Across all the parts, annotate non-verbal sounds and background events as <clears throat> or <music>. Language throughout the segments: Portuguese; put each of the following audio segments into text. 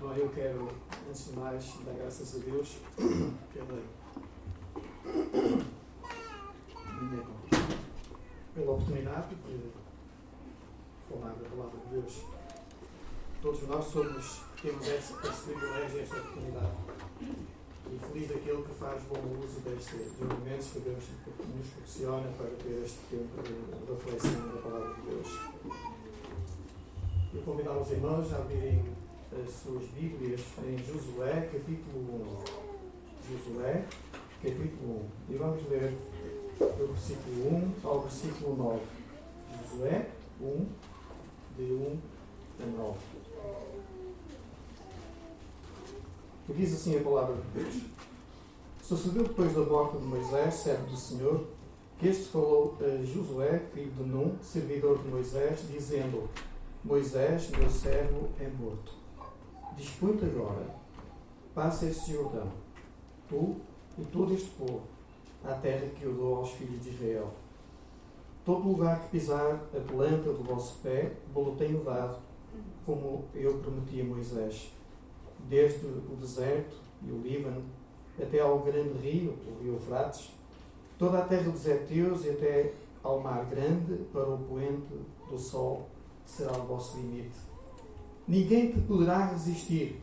Bom, eu quero, antes de mais, dar graças a Deus <clears throat> pela, pela oportunidade de falar da palavra de Deus. Todos nós somos, temos esse, esse privilégio, esta oportunidade. E feliz daquele que faz bom uso deste, momentos que Deus nos proporciona para ter este tempo de reflexão da palavra de Deus. Eu convidar os irmãos a abrirem as suas Bíblias em Josué, capítulo 1. Josué, capítulo 1. E vamos ler do versículo 1 ao versículo 9. Josué 1, de 1 a 9. E diz assim a palavra de Deus. Sucedeu depois da morte de Moisés, servo do Senhor, que este falou a Josué, filho de Num, servidor de Moisés, dizendo: Moisés, meu servo, é morto. Dispõe-te agora, passa este Jordão, tu e todo este povo, à terra que eu dou aos filhos de Israel. Todo lugar que pisar a planta do vosso pé, vou tenho dado, como eu prometi a Moisés, desde o deserto e o Líbano, até ao grande rio, o rio Eufrates, toda a terra dos Eteus e até ao mar grande, para o poente do sol, será o vosso limite. Ninguém te poderá resistir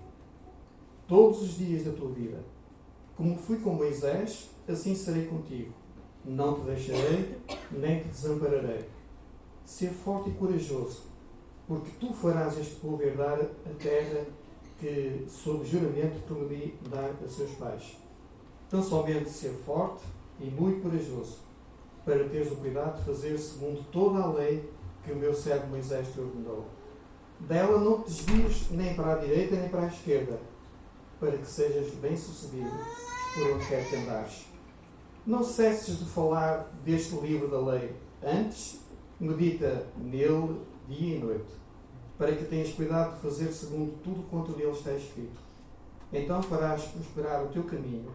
todos os dias da tua vida. Como fui com Moisés, assim serei contigo. Não te deixarei, nem te desampararei. Ser forte e corajoso, porque tu farás este povo herdar a terra que, sob juramento, prometi dar a seus pais. Tão somente ser forte e muito corajoso, para teres o cuidado de fazer segundo toda a lei que o meu servo Moisés te ordenou dela não te desvies nem para a direita nem para a esquerda, para que sejas bem-sucedido por onde quer que andares. Não cesses de falar deste livro da lei. Antes, medita nele dia e noite, para que tenhas cuidado de fazer segundo tudo quanto nele está escrito. Então farás prosperar o teu caminho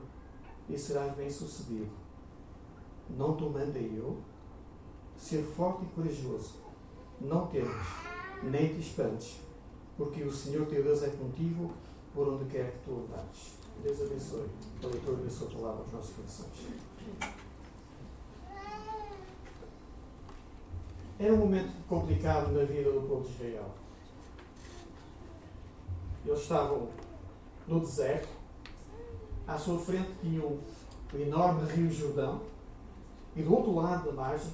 e serás bem-sucedido. Não te mandei eu? Ser forte e corajoso. Não temas nem te espantes, porque o Senhor teu Deus é contigo por onde quer que tu andares. Deus abençoe a leitura da sua palavra aos nossos corações. Era um momento complicado na vida do povo de Israel. Eles estavam no deserto, à sua frente tinham o enorme rio Jordão e do outro lado da margem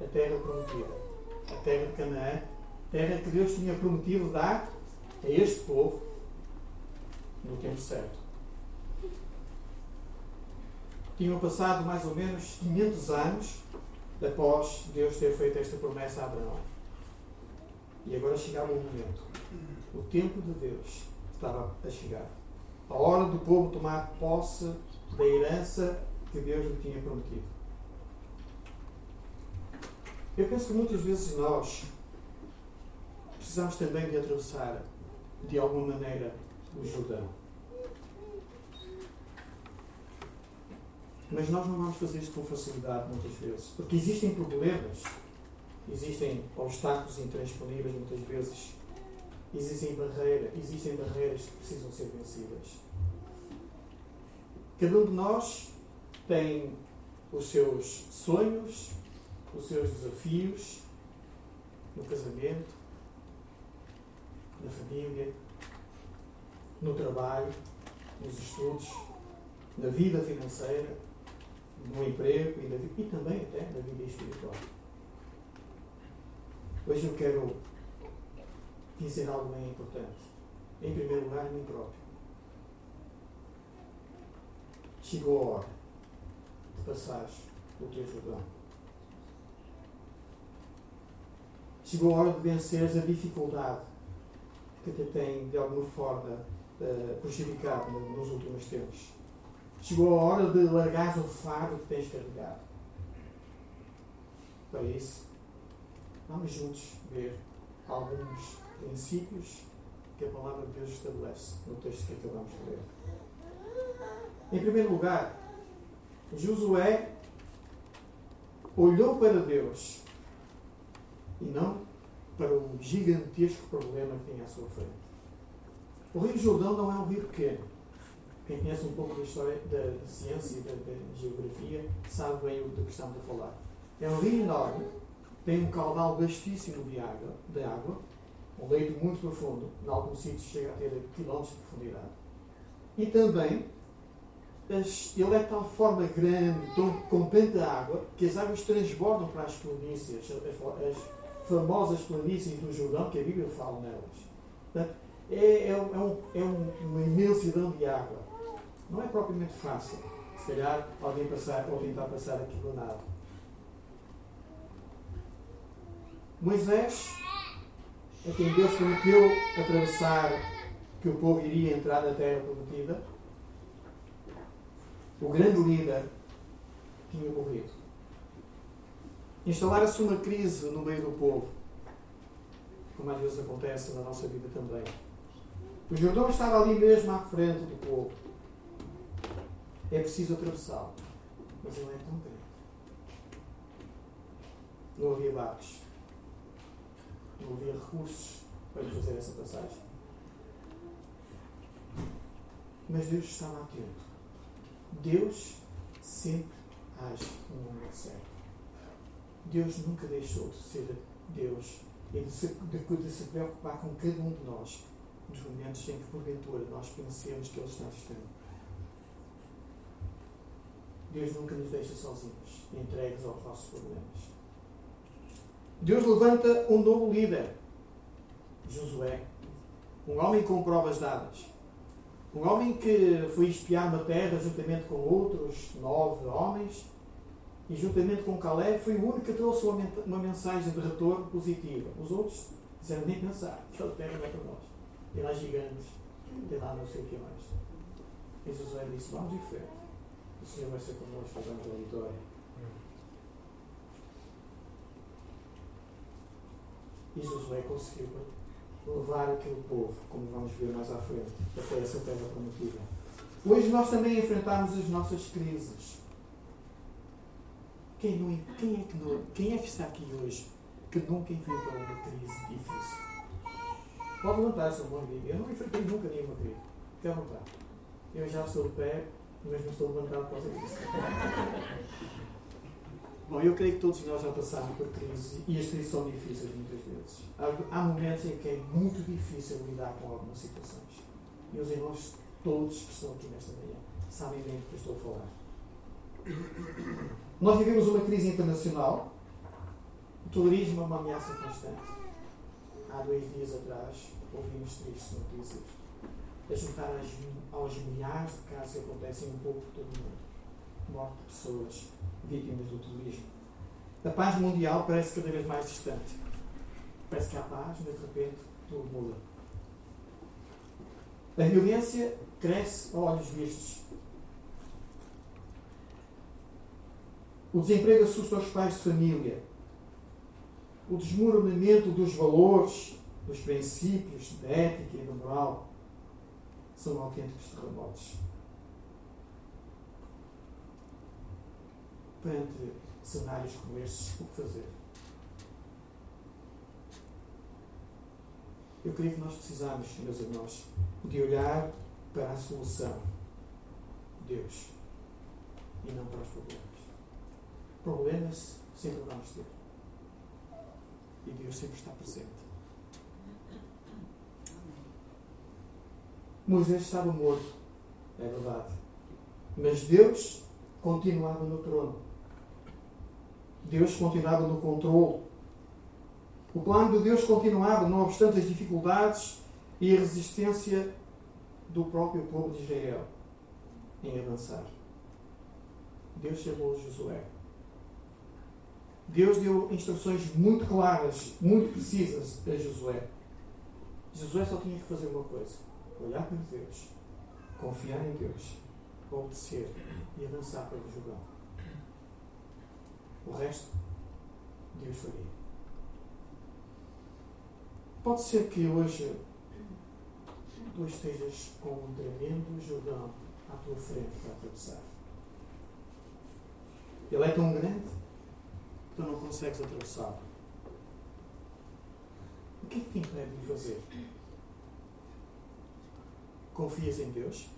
a terra prometida, a terra de Canaã, terra que Deus tinha prometido dar a este povo no tempo certo. Tinham passado mais ou menos 500 anos após Deus ter feito esta promessa a Abraão. E agora chegava o momento. O tempo de Deus estava a chegar. A hora do povo tomar posse da herança que Deus lhe tinha prometido. Eu penso que muitas vezes nós precisamos também de atravessar, de alguma maneira, o Jordão. Mas nós não vamos fazer isto com facilidade muitas vezes, porque existem problemas, existem obstáculos intransponíveis muitas vezes, existem barreiras, existem barreiras que precisam ser vencidas. Cada um de nós tem os seus sonhos, os seus desafios no casamento, na família, no trabalho, nos estudos, na vida financeira, no emprego e, na, e também até na vida espiritual. Hoje eu quero dizer algo bem importante. Em primeiro lugar, mim próprio. Chegou a hora de passares o teu Jordão. Chegou a hora de venceres a dificuldade que te tem, de alguma forma, uh, prejudicado nos últimos tempos. Chegou a hora de largar o fardo que tens carregado. Para isso, vamos juntos ver alguns princípios que a palavra de Deus estabelece no texto que acabamos de ler. Em primeiro lugar, Josué olhou para Deus e não para o gigantesco problema que tem à sua frente. O Rio Jordão não é um rio pequeno. Quem conhece um pouco da história da, ciência e da, da, geografia sabe bem o que estamos a falar. É um rio enorme, tem um caudal vastíssimo de água, de água um leito muito profundo, em alguns sítios chega a ter quilómetros de profundidade. E também ele é de tal forma grande, tão, com tanta água, que as águas transbordam para as planícies, as, as famosas planícies do Jordão, que a Bíblia fala nelas. é, é, é, um, é uma imensidão de água. Não é propriamente fácil, se calhar, alguém passar ou tentar passar aquilo nada. Moisés, a quem Deus prometeu atravessar, que o povo iria entrar na terra prometida, o grande líder tinha morrido. Instalara-se uma crise no meio do povo, como às vezes acontece na nossa vida também. O Jordão estava ali mesmo à frente do povo. É preciso atravessá-lo. Mas ele é tão grande. Não havia barcos. Não havia recursos para fazer essa passagem. Mas Deus estava atento. Deus sempre age no momento certo. Deus nunca deixou de ser Deus e de se, de se preocupar com cada um de nós nos momentos em que, porventura, nós pensemos que Ele está distante. Deus nunca nos deixa sozinhos, entregues aos nossos problemas. Deus levanta um novo líder, Josué, um homem com provas dadas. Um homem que foi espiar uma terra juntamente com outros nove homens e juntamente com Caleb foi o único que trouxe uma mensagem de retorno positiva. Os outros disseram nem pensar, aquela terra não é para nós. Tem lá gigantes, tem lá não sei o que mais. E Josué disse, vamos em frente. O Senhor vai ser connosco, vamos a vitória. E Josué conseguiu levar aquele povo, como vamos ver mais à frente, até essa terra prometida. Hoje nós também enfrentamos as nossas crises. Quem, não, quem, é que não, quem é que está aqui hoje que nunca enfrentou uma crise difícil? Pode levantar essa mão e Eu não enfrentei nunca nenhuma crise. Fique à vontade. Eu já estou de pé, mas não estou levantado por causa disso. <laughs> Bom, eu creio que todos nós já passamos por crises e as crises são difíceis muitas vezes. Há, há momentos em que é muito difícil lidar com algumas situações. E os irmãos, todos que estão aqui nesta manhã, sabem bem do que eu estou a falar. Nós vivemos uma crise internacional. O terrorismo é uma ameaça constante. Há dois dias atrás, ouvimos tristes notícias a juntar aos milhares de casos que acontecem um pouco por todo o mundo. Morte de pessoas, vítimas do terrorismo. A paz mundial parece cada vez mais distante. Parece que há paz, mas de repente tudo muda. A violência cresce a olhos vistos. O desemprego assusta os pais de família. O desmoronamento dos valores, dos princípios da ética e da moral são autênticos terremotos. perante cenários como estes, o que fazer? Eu creio que nós precisamos, meus irmãos, de olhar para a solução, Deus, e não para os problemas. Problemas sempre vamos ter. E Deus sempre está presente. Moisés estava morto, é verdade. Mas Deus continuava no trono. Deus continuava no controle. O plano de Deus continuava, não obstante as dificuldades e a resistência do próprio povo de Israel em avançar. Deus chamou Josué. Deus deu instruções muito claras, muito precisas a Josué. Josué só tinha que fazer uma coisa: olhar para Deus, confiar em Deus, obedecer e avançar pelo Jordão. O resto, Deus faria. Pode ser que hoje tu estejas com um tremendo Jordão à tua frente para atravessar. Ele é tão grande tu não consegues atravessá-lo. O que é que te impede de fazer? Confias em Deus?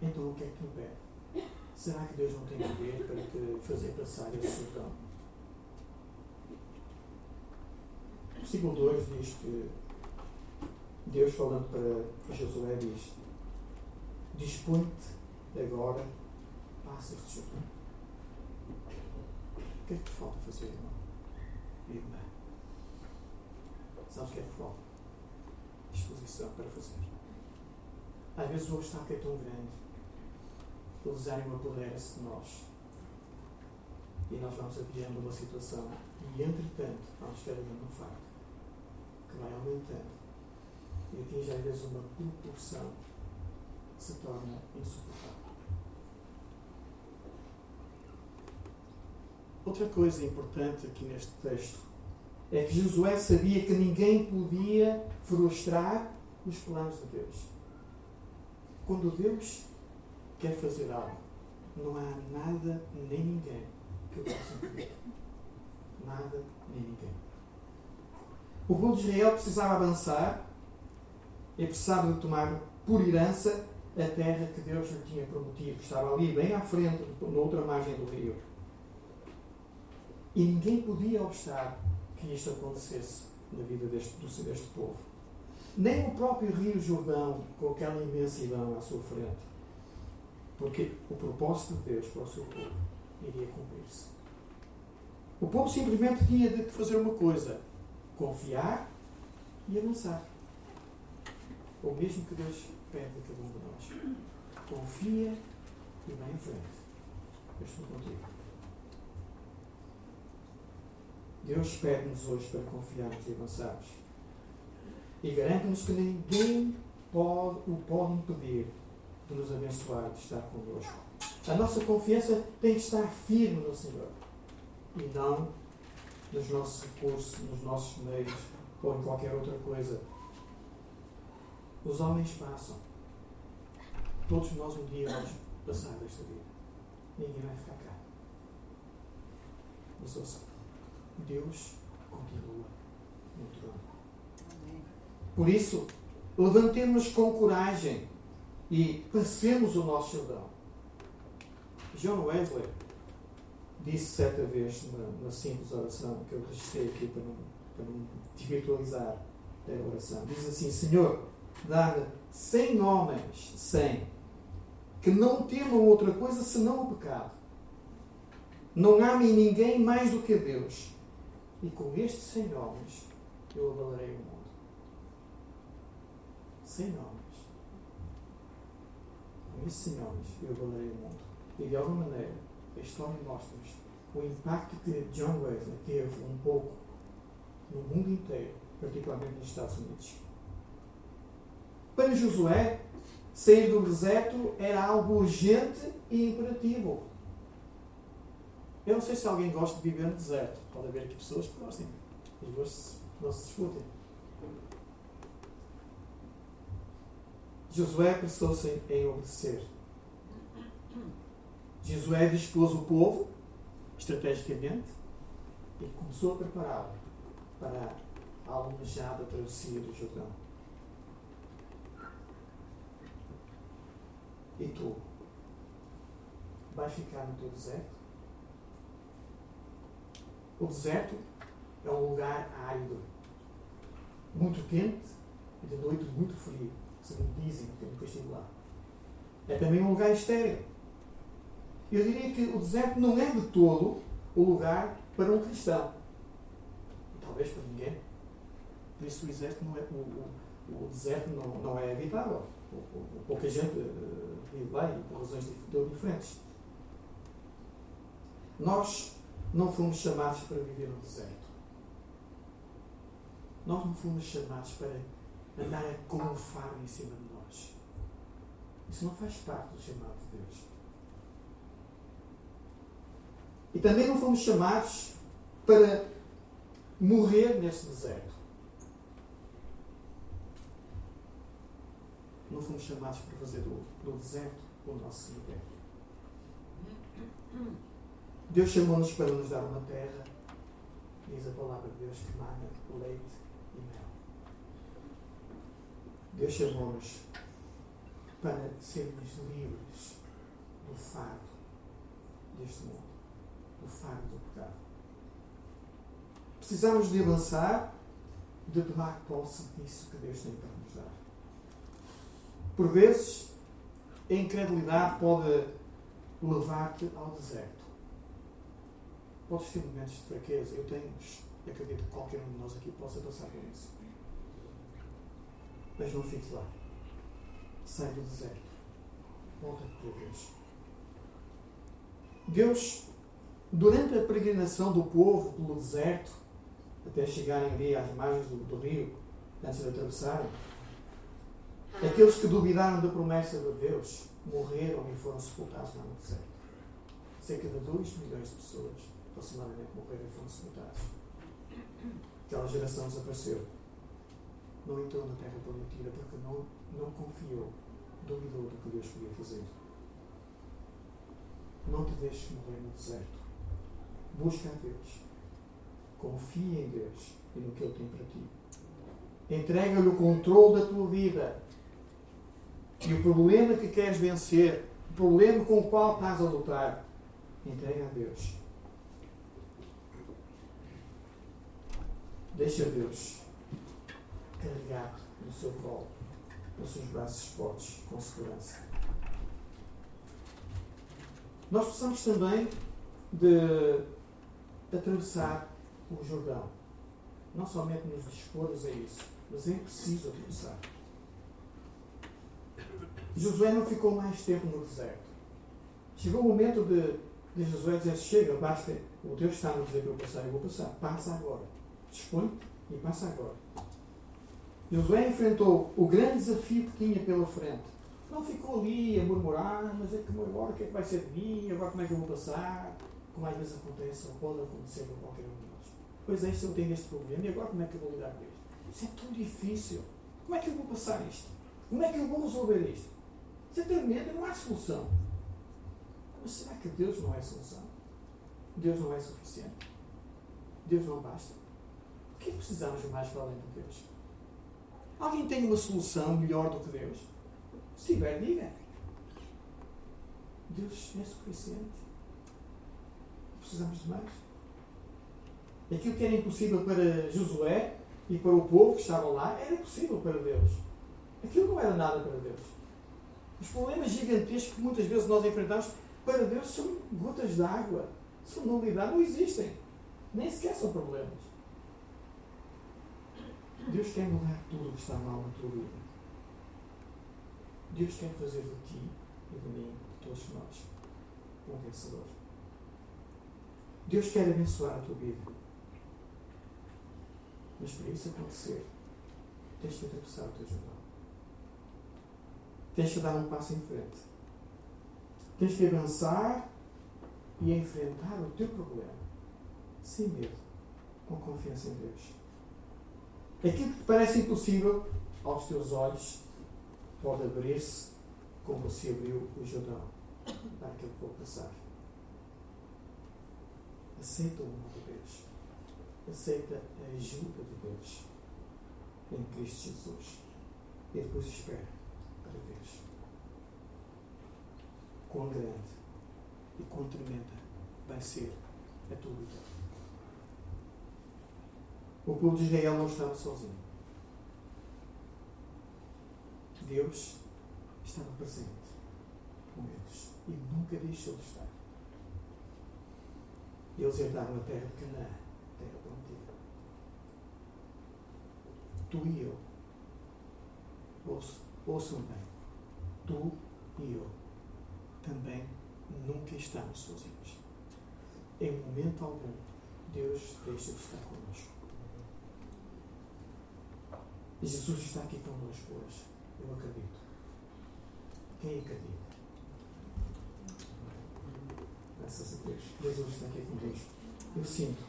Então o que é que te impede? Será que Deus não tem poder para te fazer passar esse Jordão? O versículo 2 diz que Deus falando para Josué diz Dispõe-te agora, passa este Jordão. O que é que falta fazer, irmão? Irmã. Sabes o que é que falta? Disposição para fazer. Às vezes o obstáculo é tão grande que o desânimo apodera-se de nós. E nós vamos adiando uma situação. E entretanto, vamos carregando um facto que vai aumentando e atinge às vezes uma proporção que se torna insuportável. Outra coisa importante aqui neste texto é que Josué sabia que ninguém podia frustrar os planos de Deus. Quando Deus quer fazer algo, não há nada nem ninguém que o possa impedir. Nada nem ninguém. O povo de Israel precisava avançar e precisava de tomar por herança a terra que Deus lhe tinha prometido. Estava ali, bem à frente, na outra margem do rio. E ninguém podia obstar que isto acontecesse na vida deste, deste povo. Nem o próprio Rio Jordão, com aquela imensidão à sua frente. Porque o propósito de Deus para o seu povo iria cumprir-se. O povo simplesmente tinha de fazer uma coisa: confiar e avançar. O mesmo que Deus pede a cada um de nós. Confia e vai em frente. Eu estou contigo. Deus pede-nos hoje para confiarmos e avançarmos. E garante-nos que ninguém pode, o pode impedir de nos abençoar, de estar connosco. A nossa confiança tem que estar firme no Senhor e não nos nossos recursos, nos nossos meios ou em qualquer outra coisa. Os homens passam. Todos nós um dia vamos passar desta vida. Ninguém vai ficar cá. Mas ouça, Deus continua no trono. Por isso, levantemos com coragem e passemos o nosso Jordão. John Wesley disse certa vez na, na simples oração que eu registrei aqui para não, para não desvirtualizar a oração. Diz assim: Senhor, dá-me cem homens, cem, que não temam outra coisa senão o pecado. Não amem ninguém mais do que Deus. E com estes cem homens eu avalarei o mundo. Cem homens. Com estes cem homens eu avalarei o mundo. E de alguma maneira a história mostra-nos o impacto que John Wesley teve um pouco no mundo inteiro, particularmente nos Estados Unidos. Para Josué, sair do deserto era algo urgente e imperativo. Eu não sei se alguém gosta de viver no deserto. Pode haver aqui pessoas que gostem. As duas não se discutem. Josué apressou-se em obedecer. Josué dispôs o povo, estrategicamente, e começou a prepará-lo para a almejada travessia do Jordão. E tu? Vais ficar no teu deserto? O deserto é um lugar árido, muito quente e de noite muito frio, segundo dizem, que estive lá. É também um lugar estéril. Eu diria que o deserto não é de todo o lugar para um cristão. E talvez para ninguém. Por isso o deserto não é, o, o, o deserto não, não é habitável. Pouca gente uh, vive lá e por razões diferentes. Nós não fomos chamados para viver no deserto. Nós não fomos chamados para andar a golfar em cima de nós. Isso não faz parte do chamado de Deus. E também não fomos chamados para morrer nesse deserto. Não fomos chamados para fazer do, do deserto o nosso cemitério. Deus chamou-nos para nos dar uma terra, diz a palavra de Deus, que mana leite e mel. Deus chamou-nos para sermos livres do fardo deste mundo, do fardo do pecado. Precisamos de avançar, de tomar posse disso que Deus tem para nos dar. Por vezes, a incredulidade pode levar-te ao deserto. Podes ter momentos de fraqueza, eu tenho, acredito que qualquer um de nós aqui possa passar por isso. Mas não fiques lá. Sai do deserto. Volta para Deus. Deus, durante a peregrinação do povo pelo deserto, até chegarem ali às margens do, do rio, antes de atravessarem, aqueles que duvidaram da promessa de Deus morreram e foram sepultados no deserto. Cerca de 2 milhões de pessoas, aproximadamente, morreram e foram sepultados. Aquela geração desapareceu. Não entrou na terra prometida porque não, não confiou, duvidou do que Deus podia fazer. Não te deixes morrer no deserto. Busca a Deus. Confia em Deus e no que Ele tem para ti. Entrega-lhe o controle da tua vida. E o problema que queres vencer, o problema com o qual estás a lutar, entrega a Deus. Deixa Deus carregar no seu colo, nos seus braços fortes, com segurança. Nós precisamos também de atravessar o Jordão. Não somente nos dispormos a isso, mas é preciso atravessar. Josué não ficou mais tempo no deserto. Chegou o momento de, de Josué dizer: Chega, basta. O Deus está a dizer para eu passar, eu vou passar. Passa agora. Dispõe e passa agora. Josué enfrentou o grande desafio que tinha pela frente. Não ficou ali a murmurar, mas é que agora o que é que vai ser de mim? Agora como é que eu vou passar? Como às vezes acontece, ou pode acontecer com qualquer um de nós. Pois é, se eu tenho este problema, e agora como é que eu vou lidar com isto? Isso é tão difícil. Como é que eu vou passar isto? Como é que eu vou resolver isto? Isso é tremendo, não há solução. Mas será que Deus não é solução? Deus não é suficiente? Deus não basta? Que precisamos mais para além de Deus? Alguém tem uma solução melhor do que Deus? Se tiver, diga. Deus é suficiente. Precisamos de mais. Aquilo que era impossível para Josué e para o povo que estava lá, era possível para Deus. Aquilo não era nada para Deus. Os problemas gigantescos que muitas vezes nós enfrentamos, para Deus são gotas de água. São nulidade, não existem. Nem sequer são problemas. Deus quer mudar tudo o que está mal na tua vida. Deus quer fazer de ti e de mim, de todos nós, um vencedor. Deus quer abençoar a tua vida. Mas para isso acontecer, tens que atravessar o teu jornal. Tens que dar um passo em frente. Tens que avançar e enfrentar o teu problema sem medo, com confiança em Deus. Aquilo que parece impossível aos teus olhos pode abrir-se como se abriu o Jordão para aquele povo passar. Aceita o amor de Deus. Aceita a ajuda de Deus em Cristo Jesus. E depois espera para Deus. Quão grande e quão tremenda vai ser a tua vitória. O povo de Israel não estava sozinho. Deus estava presente com eles e nunca deixou de estar. Eles herdaram a terra de Canaã, a terra prometida. Tu e eu, ouçam, bem, tu e eu também nunca estamos sozinhos. Em momento algum, Deus deixa de estar conosco. E Jesus está aqui conosco hoje. Eu acredito. Quem acredita? Graças a Deus. Jesus está aqui conosco. Eu sinto.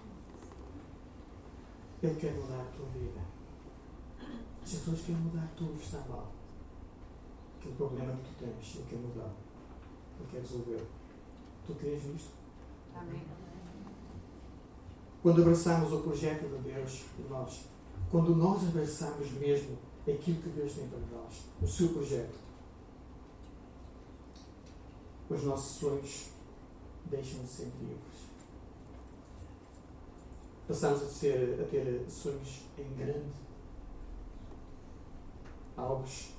Ele quer mudar a tua vida. Jesus quer mudar tudo que está mal. Aquele problema que tu tens, Ele quer mudar. Ele quer resolver. Tu crês nisto? Amém. Quando abraçamos o projeto de Deus em nós, quando nós abraçamos mesmo aquilo que Deus tem para nós, o seu projeto. Os nossos sonhos deixam de ser livres. Passamos a, ser, a ter sonhos em grande, alvos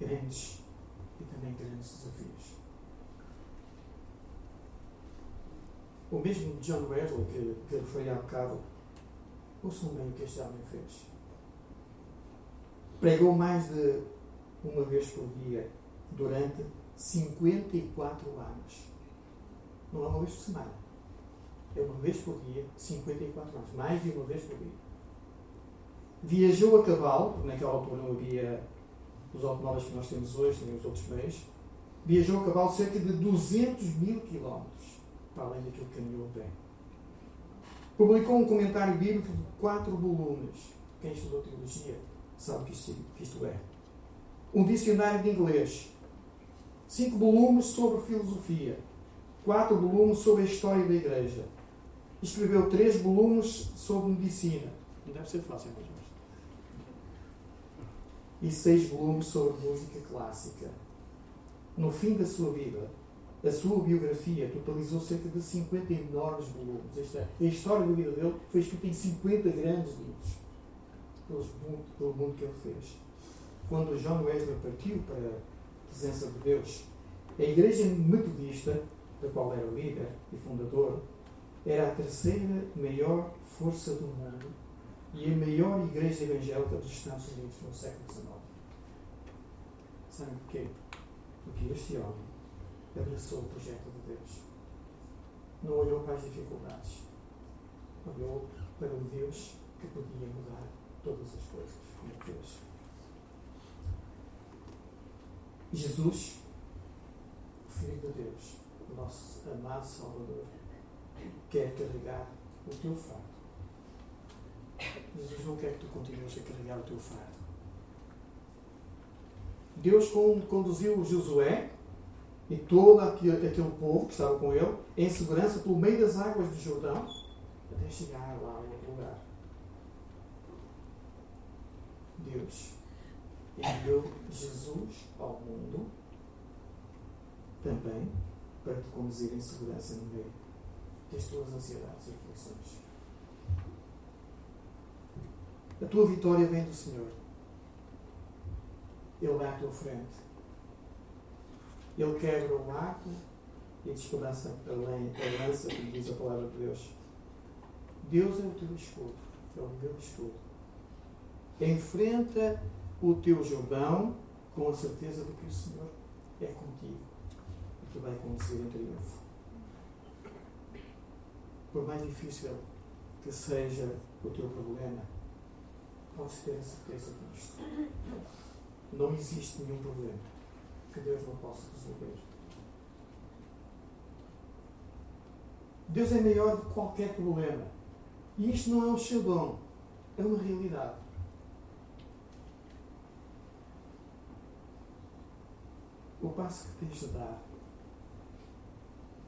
grandes e também grandes desafios. O mesmo John Wesley, que, que referi há bocado, bem o que este homem fez. Pregou mais de uma vez por dia durante 54 anos. Não é uma vez por semana. É uma vez por dia, 54 anos. Mais de uma vez por dia. Viajou a cavalo, porque naquela altura não havia os automóveis que nós temos hoje, nem os outros meios. Viajou a cavalo cerca de 200 mil quilómetros, para além daquilo que caminhou pé. Publicou um comentário bíblico de quatro volumes. Quem estudou teologia sabe que isto, que isto é. Um dicionário de inglês. Cinco volumes sobre filosofia. Quatro volumes sobre a história da Igreja. Escreveu três volumes sobre medicina. Não deve ser fácil, mas e seis volumes sobre música clássica. No fim da sua vida, a sua biografia totalizou cerca de 50 enormes volumes. Esta, a história da vida dele foi escrita em 50 grandes livros pelo mundo, pelo mundo que ele fez. Quando John Wesley partiu para a presença de Deus, a Igreja Metodista, da qual era líder e fundador, era a terceira maior força do mundo e a maior igreja evangélica dos Estados Unidos no século XIX. Sabe porquê? Porque este homem abraçou o projeto de Deus. Não olhou para as dificuldades. Olhou para o Deus que podia mudar todas as coisas. Jesus, o Filho de Deus, o nosso amado Salvador, quer carregar o teu fardo Jesus não quer que tu continues a carregar o teu fardo. Deus conduziu Josué e todo aquele, povo que estava com ele em segurança pelo meio das águas do Jordão até chegar lá ao lugar. Deus enviou Jesus ao mundo também para te conduzir em segurança no meio das tuas ansiedades e aflições. A tua vitória vem do Senhor. Ele vai à tua frente. Ele quebra o arco e despedaça a lança, como diz a palavra de Deus. Deus é o teu escudo. É o meu escudo. Enfrenta o teu Jordão com a certeza de que o Senhor é contigo e que vai conduzir em triunfo. Por mais difícil que seja o teu problema, podes ter a certeza disto. Não existe nenhum problema que Deus não possa resolver. Deus é maior do que qualquer problema. E isto não é um chabão, é uma realidade. O passo que tens de dar,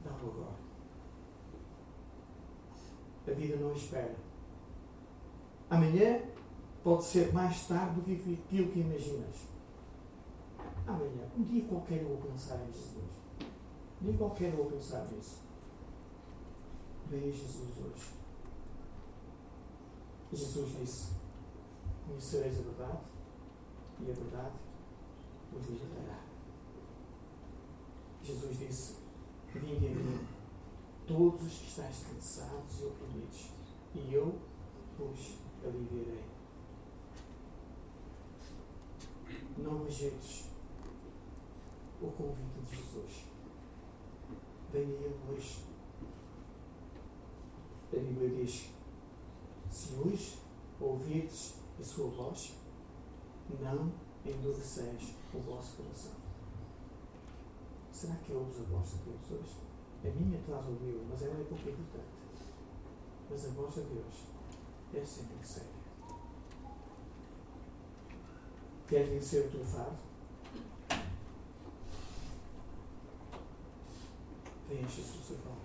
dá-o agora. A vida não espera. Amanhã pode ser mais tarde do que aquilo que imaginas. Amanhã, um dia qualquer eu vou pensar em Jesus. Um dia qualquer eu vou pensar nisso. Veja Jesus hoje. Jesus disse: Conhecereis a verdade, e a verdade vos libertará. Jesus disse: Vinde a mim, todos os que estáis cansados e oprimidos, e eu vos aliviarei. não rejeites o convite de Jesus. Ele hoje. A Bíblia diz: se hoje ouvirdes a sua voz, não endureceis o vosso coração. Será que ouves a voz de Deus hoje? A minha traz ouviu, mas ela é pouco importante. Mas a voz de Deus é sempre séria. Queres vencer o teu fardo? Preenche-se o seu fardo.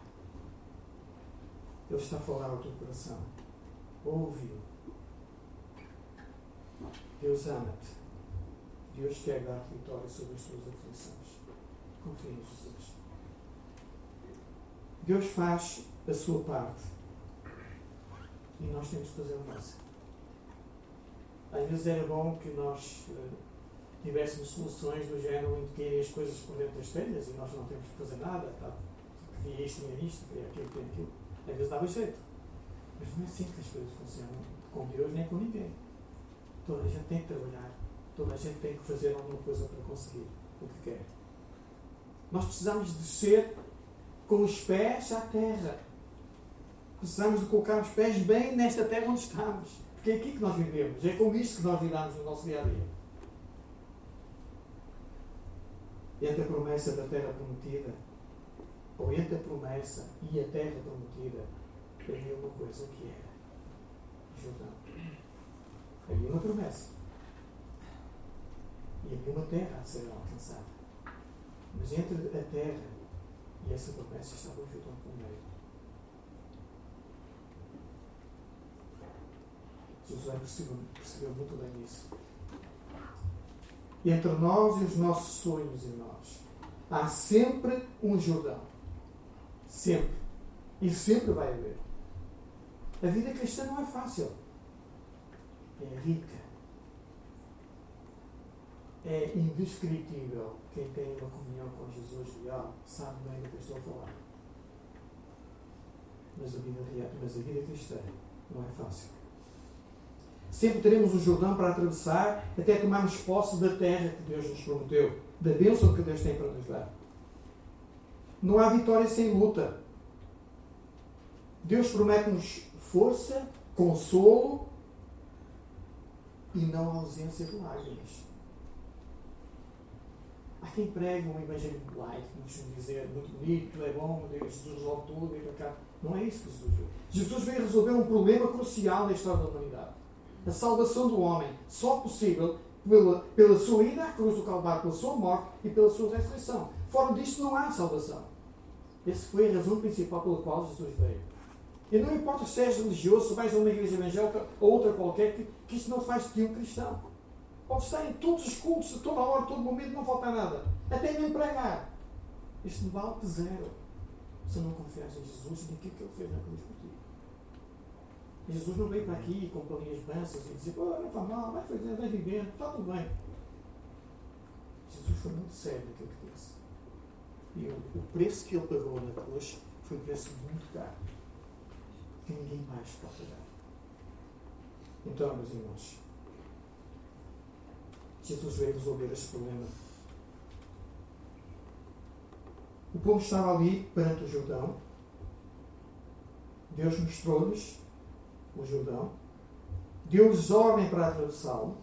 Ele está falar ao teu coração. Ouve-o. Deus ama-te. Deus quer dar-te vitória sobre as tuas aflições. Confia em Jesus. Deus faz a sua parte. E nós temos que fazer a nossa. Às vezes era bom que nós uh, tivéssemos soluções do género em que as coisas por dentro das telhas e nós não temos que fazer nada. Tá? Queria isto, queria isto, queria aquilo, queria aquilo. Às vezes dava jeito. Mas não é assim que as coisas funcionam com Deus nem com ninguém. Toda a gente tem que trabalhar. Toda a gente tem que fazer alguma coisa para conseguir o que quer. Nós precisamos descer com os pés à terra. Precisamos de colocar os pés bem nesta terra onde estamos. Porque é aqui que nós vivemos. É com isto que nós lidamos no nosso dia a dia. Entre a promessa da terra prometida, ou entre a promessa e a terra prometida, havia uma coisa que era Jordão. Havia uma promessa. E havia uma terra a ser alcançada. Mas entre a terra e essa promessa estava o Jordão por meio. Josué percebeu, percebeu muito bem isso. Entre nós e os nossos sonhos e nós, há sempre um Jordão. Sempre. E sempre vai haver. A vida cristã não é fácil. É rica. É indescritível. Quem tem uma comunhão com Jesus real sabe bem do que estou a falar. Mas a vida, mas a vida cristã não é fácil. Sempre teremos o Jordão para atravessar até tomarmos posse da terra que Deus nos prometeu, da bênção que Deus tem para nos dar. Não há vitória sem luta. Deus promete-nos força, consolo e não ausência de lágrimas. Há quem pregue um evangelho light, como dizer, muito bonito, é bom, Jesus resolve tudo, e cá. Não é isso que Jesus veio. Jesus veio resolver um problema crucial na história da humanidade. A salvação do homem, só possível pela, pela sua ida à cruz do Calvário, pela sua morte e pela sua ressurreição. Fora disto não há salvação. Essa foi a razão principal pela qual Jesus veio. E não importa se és religioso, se vais a uma igreja evangélica ou outra qualquer, que, que isso não faz de ti um cristão. Pode estar em todos os cultos, a toda hora, a todo momento, não falta nada. Até mesmo pregar. Isto vale de zero. Se não confias em Jesus e naquilo que Ele fez na cruz por ti. Jesus não veio para aqui com palinhas bansas e dizer, não faz mal, vai fazer, vai vivendo, está tudo bem. Jesus foi muito sério naquilo que disse. E o, preço que ele pagou na cruz foi um preço muito caro ninguém mais pode dar. Então, meus irmãos, Jesus veio resolver este problema. O povo estava ali perante o Jordão. Deus mostrou-lhes o Jordão. Deu-lhes ordem para atravessá-lo,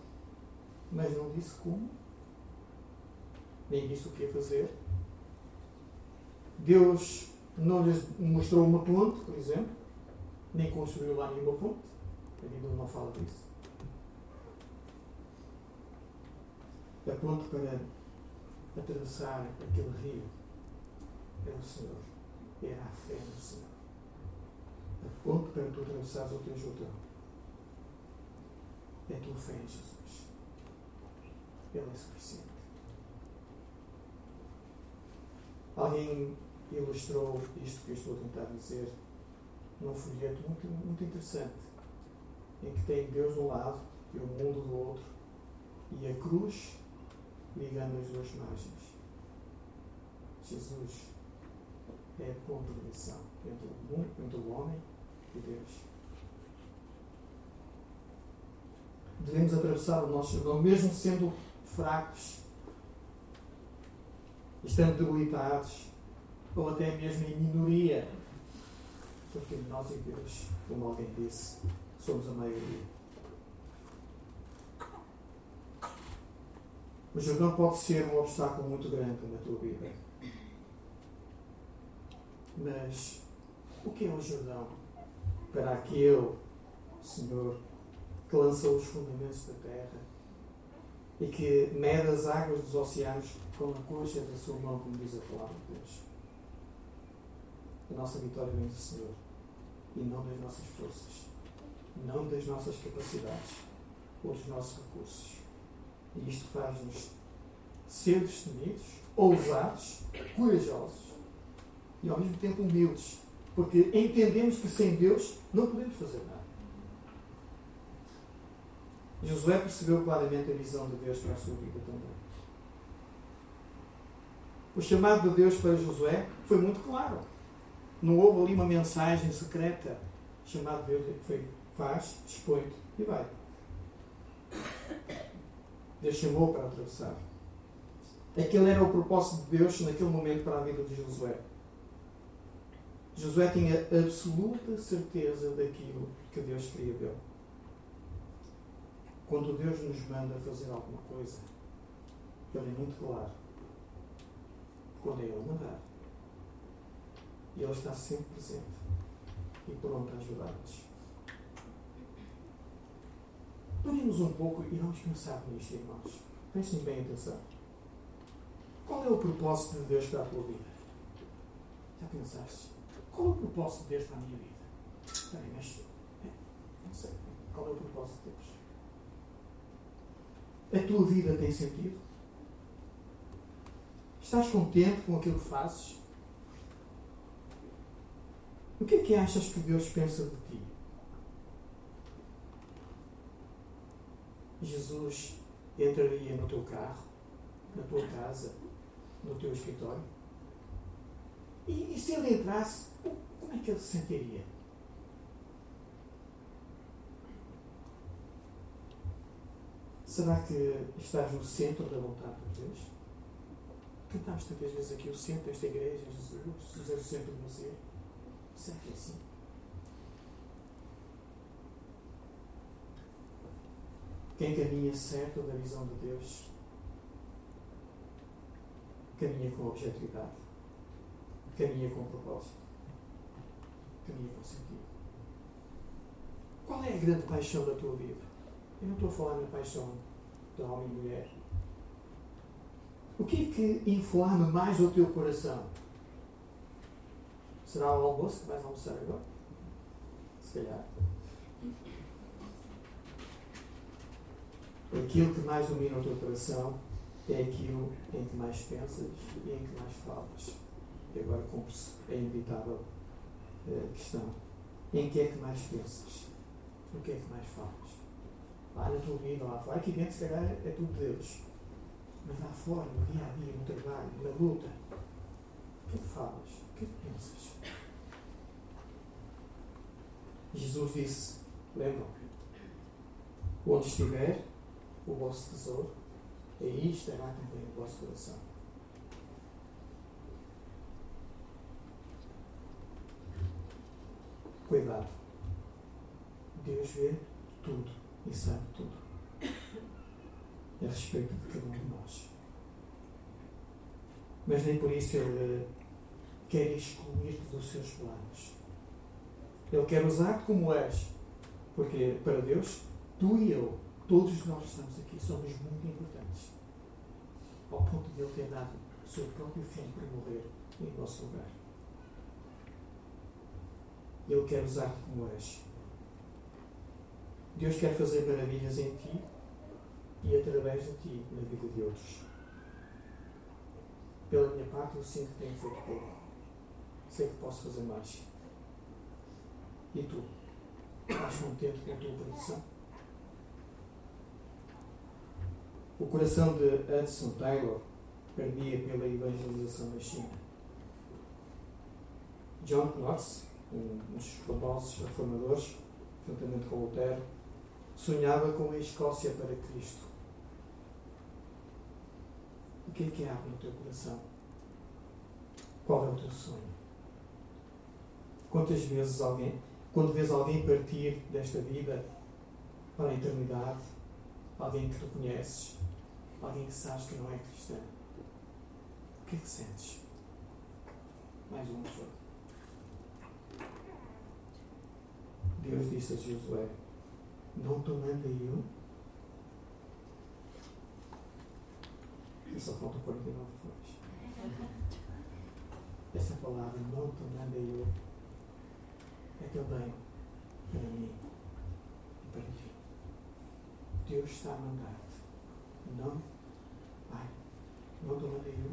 mas não disse como, nem disse o que fazer. Deus não lhes mostrou uma ponte, por exemplo nem construiu lá nenhuma ponte. A Bíblia não fala disso. A ponte para atravessar aquele rio era o Senhor. Era a fé no Senhor. A ponte para tu atravessares o teu Jordão é a tua fé em Jesus. Ele é suficiente. Alguém ilustrou isto que eu estou a tentar dizer num folheto muito, muito interessante, em que tem Deus de um lado e o mundo do outro, e a cruz ligando as duas margens. Jesus é a ponta de ligação entre o, mundo, entre o homem e Deus. Devemos atravessar o nosso Jordão, mesmo sendo fracos, estando debilitados, ou até mesmo em minoria porque nós e Deus, como alguém disse, somos a maioria. O Jordão pode ser um obstáculo muito grande na tua vida. Mas o que é o Jordão para aquele Senhor que lançou os fundamentos da terra e que mede as águas dos oceanos com a coxa da sua mão, como diz a palavra de Deus? A nossa vitória vem do Senhor e não das nossas forças, não das nossas capacidades, ou dos nossos recursos. E isto faz-nos ser destemidos, ousados, corajosos e ao mesmo tempo humildes, porque entendemos que sem Deus não podemos fazer nada. Josué percebeu claramente a visão de Deus para a sua vida também. O chamado de Deus para Josué foi muito claro. Não houve ali uma mensagem secreta. O chamado de Deus foi faz, dispõe e vai. Deus chamou para atravessar. Aquele era o propósito de Deus naquele momento para a vida de Josué. Josué tinha absoluta certeza daquilo que Deus queria dele. Quando Deus nos manda fazer alguma coisa, Ele é muito claro. Quando é Ele mandar. E Ele está sempre presente e pronto a ajudar-nos. Paremos um pouco e vamos pensar nisto, irmãos. Prestem bem atenção. Qual é o propósito de Deus para a tua vida? Já pensaste? Qual é o propósito de Deus para a minha vida? Espera aí, mas. É, não sei. Qual é o propósito de Deus? A tua vida tem sentido? Estás contente com aquilo que fazes? O que é que achas que Deus pensa de ti? Jesus entraria no teu carro, na tua casa, no teu escritório? E, e se ele entrasse, como é que ele se sentiria? Será que estás no centro da vontade de Deus? Cantamos tantas vezes aqui o centro desta igreja, Jesus, Jesus é o centro de você. É assim? Quem caminha certo da visão de Deus caminha com objetividade, caminha com propósito, caminha com sentido. Qual é a grande paixão da tua vida? Eu não estou a falar na paixão de homem e mulher. O que é que inflama mais o teu coração? Será o almoço vais almoçar agora? Se calhar. Aquilo que mais domina o teu coração é aquilo em que mais pensas e em que mais falas. E agora cumpre-se a inevitável uh, questão. Em que é que mais pensas? No que é que mais falas? Lá na tua vida, lá fora. Aqui dentro, se calhar, é tudo Deus. Mas lá fora, no dia a dia, no trabalho, na luta, o que é que falas? Que é pensas? Jesus disse: lembram? Onde estiver, o vosso tesouro, aí estará também o vosso coração. Cuidado. Deus vê tudo e sabe tudo. A respeito de cada um de nós. Mas nem por isso Ele quer excluir-te dos seus planos. Ele quer usar-te como és. Porque para Deus, tu e eu Todos nós estamos aqui somos muito importantes. Ao ponto de Ele ter dado o seu próprio filho para morrer em nosso lugar. Ele quer usar-te como és. Deus quer fazer maravilhas em ti e através de ti na vida de outros. Pela minha parte, eu sinto que tenho feito pouco. Sei que posso fazer mais. E tu? Estás contente com a tua produção? O coração de Hudson Taylor perdia pela evangelização da China. John Knox, um dos famosos reformadores, juntamente com Lutero, sonhava com a Escócia para Cristo. O que é que abre no teu coração? Qual é o teu sonho? Quantas vezes alguém, quando vês alguém partir desta vida para a eternidade, alguém que tu conheces, alguém que sabes que não é cristão, o que é que sentes? Mais uma pessoa. Deus disse a Josué: Não te mandei eu. E só faltam 49 folhas. Essa palavra, não te mandei eu, é também para mim e para ti. Deus está a mandar-te. Não, Pai, não te mandei eu.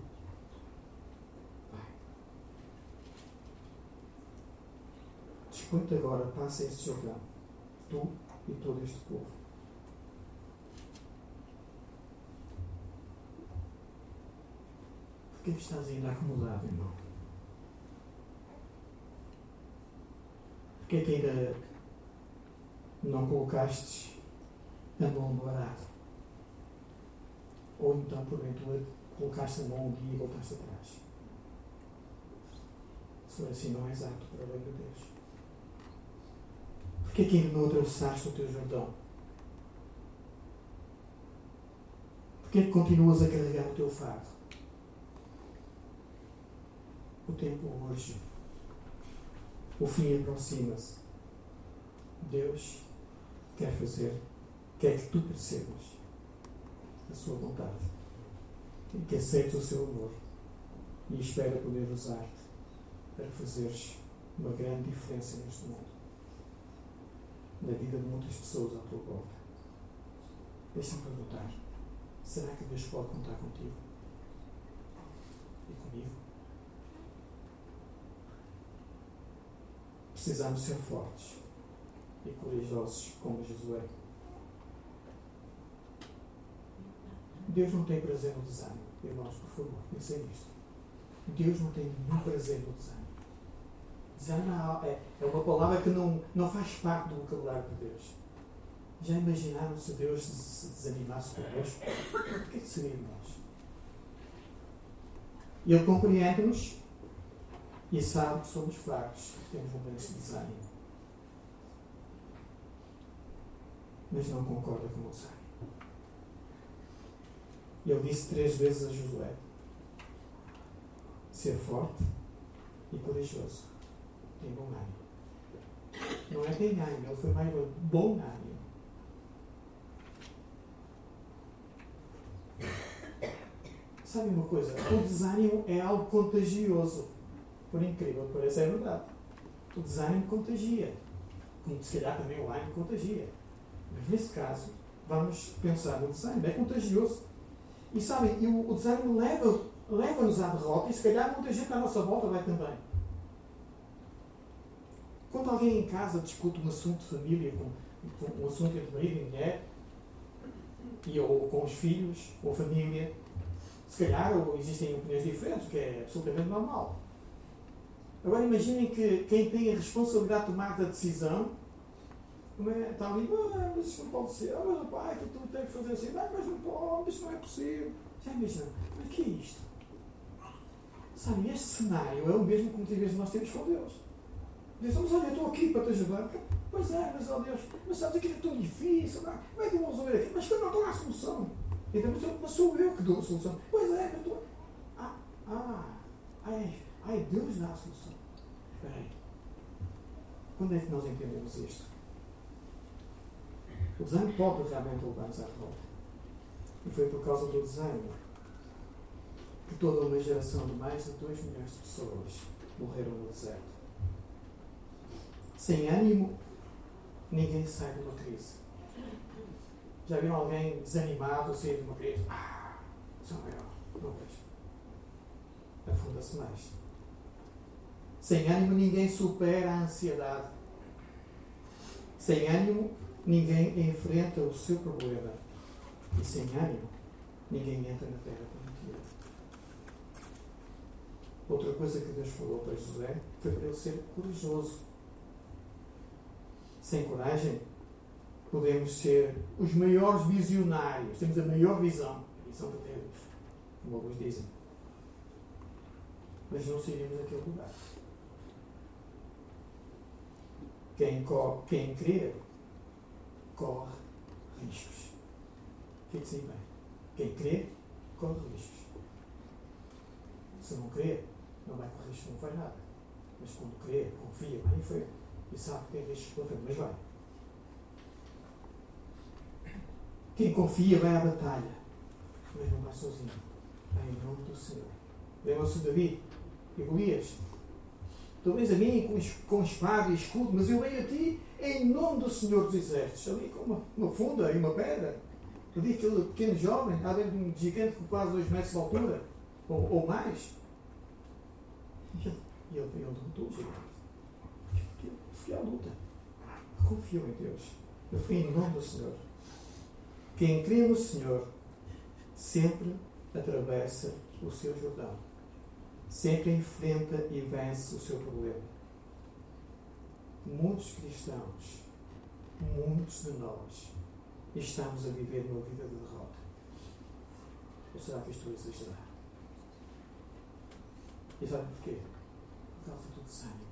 Pai. Dispõe-te agora, passa este Jordão, tu e todo este povo. Porquê que estás ainda acomodado, irmão? Que ainda não colocaste a mão no arado? Ou então, porventura, colocaste a mão um dia e voltaste atrás? Se assim, não és apto para a de Deus. Porquê que ainda não atravessaste o teu Jordão? Porquê que continuas a carregar o teu fardo? O tempo hoje o fim aproxima-se. Deus quer fazer, quer que tu percebas a sua vontade e que aceites o seu amor e espera poder usar-te para fazeres uma grande diferença neste mundo, na vida de muitas pessoas à tua volta. Deixa-me perguntar: será que Deus pode contar contigo e comigo? Precisamos ser fortes e corajosos como Josué. Deus não tem prazer no desânimo. Irmãos, por favor, pensem nisto. Deus não tem nenhum prazer no desânimo. Desânimo é, é uma palavra que não, não faz parte do vocabulário de Deus. Já imaginaram se Deus se desanimasse connosco? O é que seria nós? Ele compreende-nos e sabe que somos fracos, que temos momentos de desânimo. Mas não concorda com o desânimo. Ele disse três vezes a Josué: ser forte e corajoso. Tem bom ânimo. Não é tem ânimo, ele foi mais bom ânimo. Sabe uma coisa? O desânimo é algo contagioso. Por incrível que pareça, é verdade. O desânimo contagia. Como se calhar também o ânimo contagia. Mas nesse caso, vamos pensar no desânimo. É contagioso. E sabem, o, o desânimo leva, leva-nos à derrota e se calhar muita gente à nossa volta vai também. Quando alguém em casa discute um assunto de família, com, com um assunto entre marido e mulher, e, ou com os filhos, ou família, se calhar ou existem opiniões diferentes, o que é absolutamente normal. Agora imaginem que quem tem a responsabilidade de tomar a decisão é? está ali, ah, mas isso não pode ser, ah, mas o pai, que tu tens que fazer assim, ah, mas não pode, isso não é possível. Já imaginam, mas o que é isto? Sabe, este cenário é o mesmo que muitas vezes nós temos com Deus. Deus, mas olha, eu estou aqui para te ajudar. Pois é, mas ó Deus, mas sabes aquilo é tão difícil, não? como é que eu vou resolver aqui? Mas eu não estou a solução. Então, mas sou eu que dou a solução. Pois é, eu estou. Ah, ah, ai, ai, Deus dá a solução. Espera aí. Quando é que nós entendemos isto? O desânimo pode realmente levar-nos à revolta. E foi por causa do desânimo que toda uma geração de mais de 2 milhões de pessoas morreram no deserto. Sem ânimo, ninguém sai de uma crise. Já viram alguém desanimado sair de uma crise? Ah, maior. Não vejo. Afunda-se mais. Sem ânimo, ninguém supera a ansiedade. Sem ânimo, ninguém enfrenta o seu problema. E sem ânimo, ninguém entra na terra prometida. Outra coisa que Deus falou para José foi para ele ser corajoso. Sem coragem, podemos ser os maiores visionários, temos a maior visão, a visão de Deus, como alguns dizem. Mas não sairemos daquele lugar. Quem, quem crê, corre riscos. Fixe bem. Quem crê, corre riscos. Se não crê, não vai correr riscos, não faz nada. Mas quando crê, confia, vai em frente. E sabe que tem riscos pela frente, mas vai. Quem confia vai à batalha, mas não vai sozinho. Vai em nome do Senhor. Lembram-se de Davi e Golias? Vens a mim com, com espada e escudo, mas eu venho a ti em nome do Senhor dos Exércitos. Ali com uma, uma funda e uma pedra. Ali aquele pequeno jovem, além de um gigante com quase 2 metros de altura, ou, ou mais. E ele, ele, ele derrotou o gigante. Fui à luta. Confio em Deus. Eu fui em nome do Senhor. Quem crê no Senhor sempre atravessa o seu Jordão. Sempre enfrenta e vence o seu problema. Muitos cristãos, muitos de nós, estamos a viver uma vida de derrota. Ou será que estou a exagerar? E sabe porquê? Por causa do desânimo.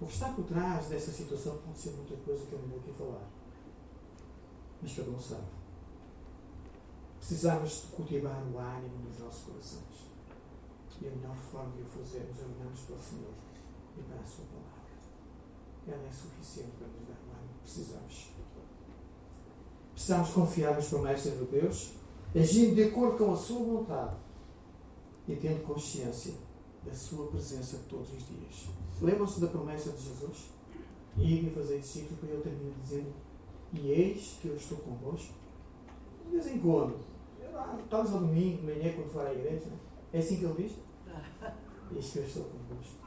O que está por trás dessa situação pode ser muita coisa que eu não vou aqui falar. Mas cada um sabe. Precisamos de cultivar o ânimo nos nossos corações. E a melhor forma de o fazermos é olharmos para o Senhor e para a Sua palavra. Ela é suficiente para nos dar o que precisamos. Precisamos confiar nas promessas de Deus, agindo de acordo com a Sua vontade e tendo consciência da Sua presença todos os dias. Lembram-se da promessa de Jesus? E ia fazer discípulos, para ele termina dizendo: E eis que eu estou convosco. De vez em quando, talvez ao domingo, de manhã, quando for à igreja, é assim que ele diz? Eis que eu estou convosco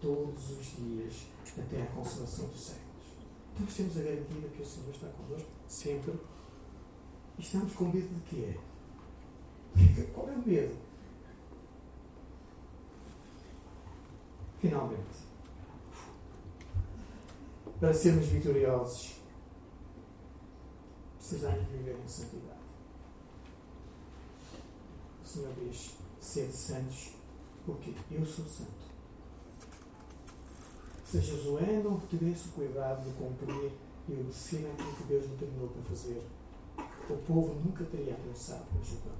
todos os dias, até à consumação dos séculos. Nós temos a garantia que o Senhor está convosco sempre e estamos com medo de quê? <laughs> Qual é o medo? Finalmente, para sermos vitoriosos, precisamos viver em santidade. O Senhor diz: sede santos, porque eu sou santo. Se Josué não tivesse o cuidado de cumprir e obedecer aquilo que Deus determinou para fazer, o povo nunca teria atravessado o Jordão.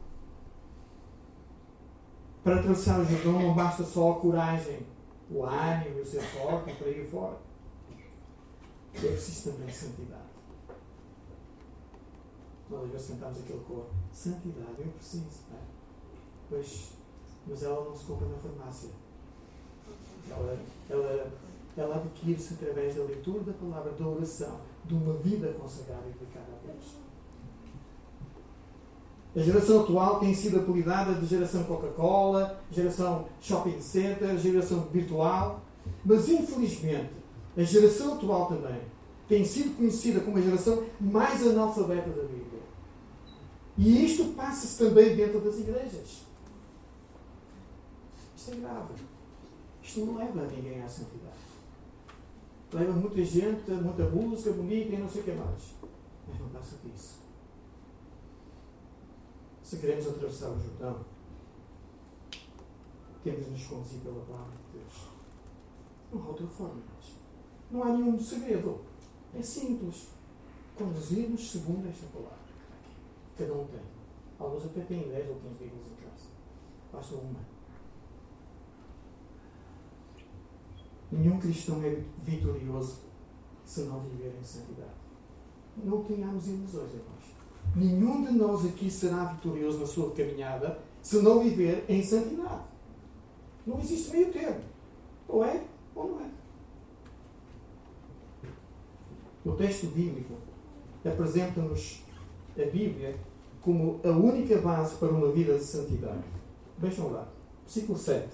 Para atravessar o Jordão não basta só a coragem, o ânimo e o ser forte para ir fora. É preciso também santidade. Nós às vezes cantamos aquele cor. Santidade, eu preciso. É? Pois, mas ela não se compra na farmácia. Ela, ela, ela adquire-se através da leitura da palavra, da oração, de uma vida consagrada e dedicada a Deus. A geração atual tem sido apelidada de geração Coca-Cola, geração shopping center, geração virtual, mas infelizmente a geração atual também tem sido conhecida como a geração mais analfabeta da Bíblia. E isto passa-se também dentro das igrejas. Isto é grave. Isto não leva ninguém à santidade. Leva muita gente, muita música bonita e não sei o que mais. Mas não passa disso se queremos atravessar o Jordão, temos de nos conduzir pela palavra de Deus. Não há outra forma. Não há nenhum segredo. É simples. Conduzirmos segundo esta palavra. Cada um tem. Alguns até têm 10 ou 15 Bíblias em casa. Basta uma. Nenhum cristão é vitorioso se não viver em santidade. Não tenhamos ilusões, irmãos. Nenhum de nós aqui será vitorioso na sua caminhada se não viver em santidade. Não existe meio termo. Ou é ou não é. O texto bíblico apresenta-nos a Bíblia como a única base para uma vida de santidade. Vejam lá, versículo 7.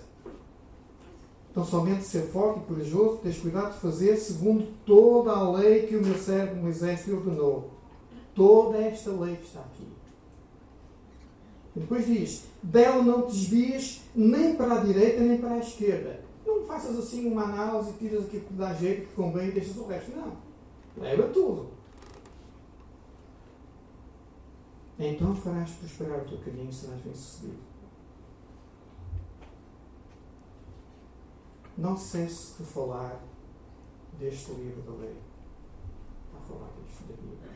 Então, somente ser forte e corajoso, tens cuidado de fazer segundo toda a lei que o meu servo Moisés te ordenou toda esta lei que está aqui. Depois diz: dela não te desvies nem para a direita nem para a esquerda. Não faças assim uma análise tiras aquilo que dá jeito, que convém e deixas o resto. Não. Leva tudo. Então farás prosperar o teu caminho e serás bem Não cesse de falar deste livro da lei. A falar disto da Bíblia.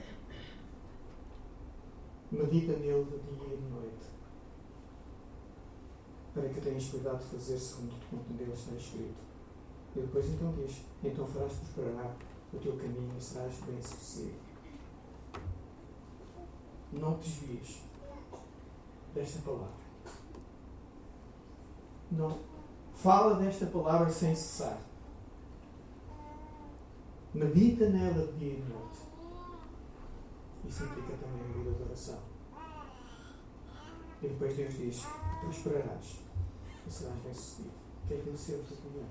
Medita nele de dia e de noite, para que tenhas cuidado de fazer segundo o que nele está escrito. E depois então diz: Então farás prosperar o teu caminho e serás bem sucedido. Não te desvies desta palavra. Não. Fala desta palavra sem cessar. Medita nela de dia e de noite. Isso implica também a vida de oração. E depois Deus diz: prosperarás e serás bem sucedido. Quer conhecer o teu problema?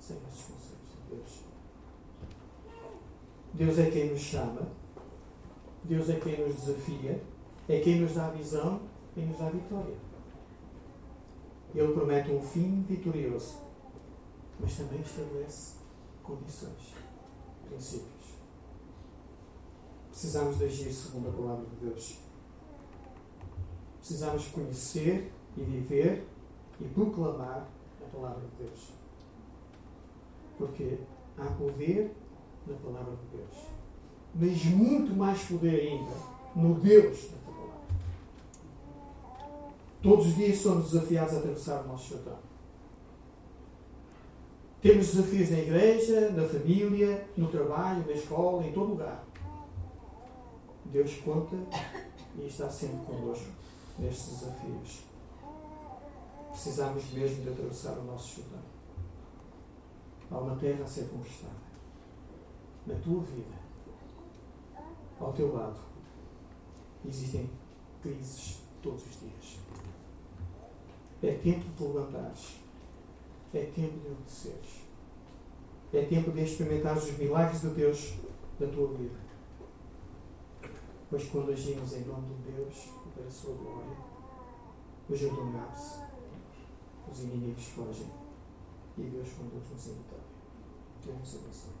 Sem esses conselhos de Deus. Deus é quem nos chama, Deus é quem nos desafia, é quem nos dá a visão e nos dá a vitória. Ele promete um fim vitorioso, mas também estabelece condições, princípios. Precisamos de agir segundo a palavra de Deus. Precisamos conhecer e viver e proclamar a palavra de Deus. Porque há poder na palavra de Deus. Mas muito mais poder ainda no Deus da. Todos os dias somos desafiados a atravessar o nosso Jordão. Temos desafios na igreja, na família, no trabalho, na escola, em todo lugar. Deus conta e está sempre connosco nestes desafios. Precisamos mesmo de atravessar o nosso Jordão. Há uma terra a ser conquistada. Na tua vida, ao teu lado, existem crises todos os dias. É tempo de levantares. É tempo de obedeceres. É tempo de experimentares os milagres de Deus da tua vida. Pois quando agimos em nome de Deus e para a sua glória, o Jordão abre-se, os inimigos fogem e Deus conduz-nos em vitória. Deus abençoe.